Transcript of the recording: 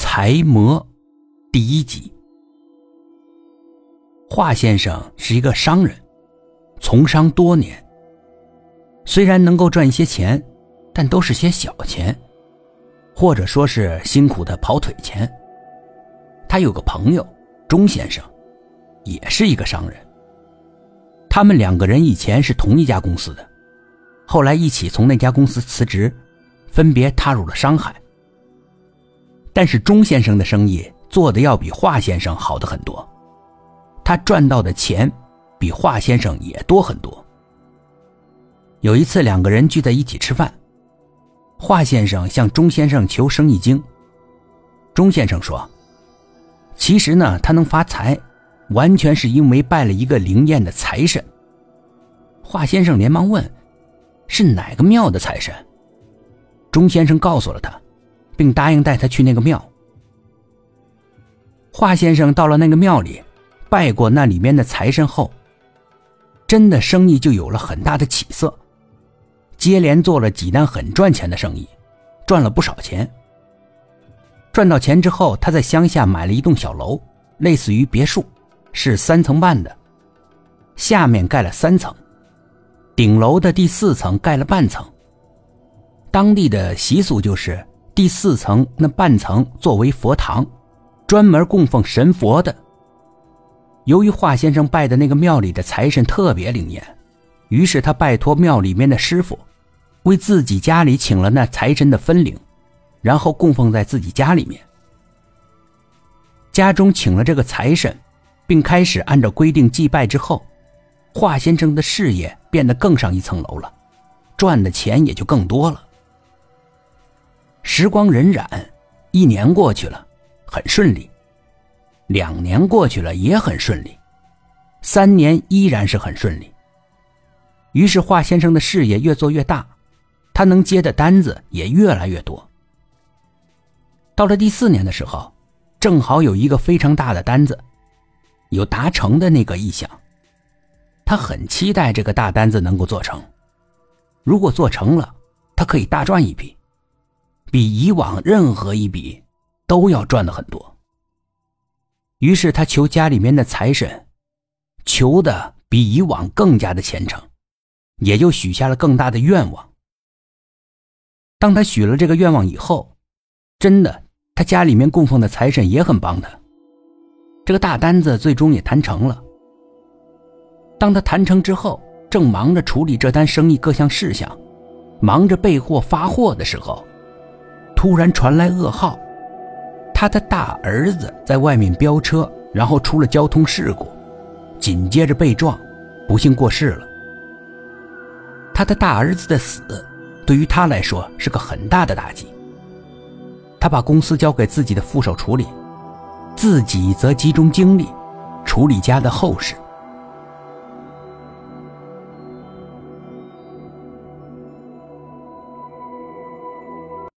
财魔第一集。华先生是一个商人，从商多年。虽然能够赚一些钱，但都是些小钱，或者说是辛苦的跑腿钱。他有个朋友钟先生，也是一个商人。他们两个人以前是同一家公司的，后来一起从那家公司辞职，分别踏入了商海。但是钟先生的生意做的要比华先生好的很多，他赚到的钱比华先生也多很多。有一次两个人聚在一起吃饭，华先生向钟先生求生意经。钟先生说：“其实呢，他能发财，完全是因为拜了一个灵验的财神。”华先生连忙问：“是哪个庙的财神？”钟先生告诉了他。并答应带他去那个庙。华先生到了那个庙里，拜过那里面的财神后，真的生意就有了很大的起色，接连做了几单很赚钱的生意，赚了不少钱。赚到钱之后，他在乡下买了一栋小楼，类似于别墅，是三层半的，下面盖了三层，顶楼的第四层盖了半层。当地的习俗就是。第四层那半层作为佛堂，专门供奉神佛的。由于华先生拜的那个庙里的财神特别灵验，于是他拜托庙里面的师傅，为自己家里请了那财神的分灵，然后供奉在自己家里面。家中请了这个财神，并开始按照规定祭拜之后，华先生的事业变得更上一层楼了，赚的钱也就更多了。时光荏苒，一年过去了，很顺利；两年过去了，也很顺利；三年依然是很顺利。于是华先生的事业越做越大，他能接的单子也越来越多。到了第四年的时候，正好有一个非常大的单子，有达成的那个意向。他很期待这个大单子能够做成，如果做成了，他可以大赚一笔。比以往任何一笔都要赚的很多。于是他求家里面的财神，求的比以往更加的虔诚，也就许下了更大的愿望。当他许了这个愿望以后，真的，他家里面供奉的财神也很帮他，这个大单子最终也谈成了。当他谈成之后，正忙着处理这单生意各项事项，忙着备货发货的时候。突然传来噩耗，他的大儿子在外面飙车，然后出了交通事故，紧接着被撞，不幸过世了。他的大儿子的死，对于他来说是个很大的打击。他把公司交给自己的副手处理，自己则集中精力处理家的后事。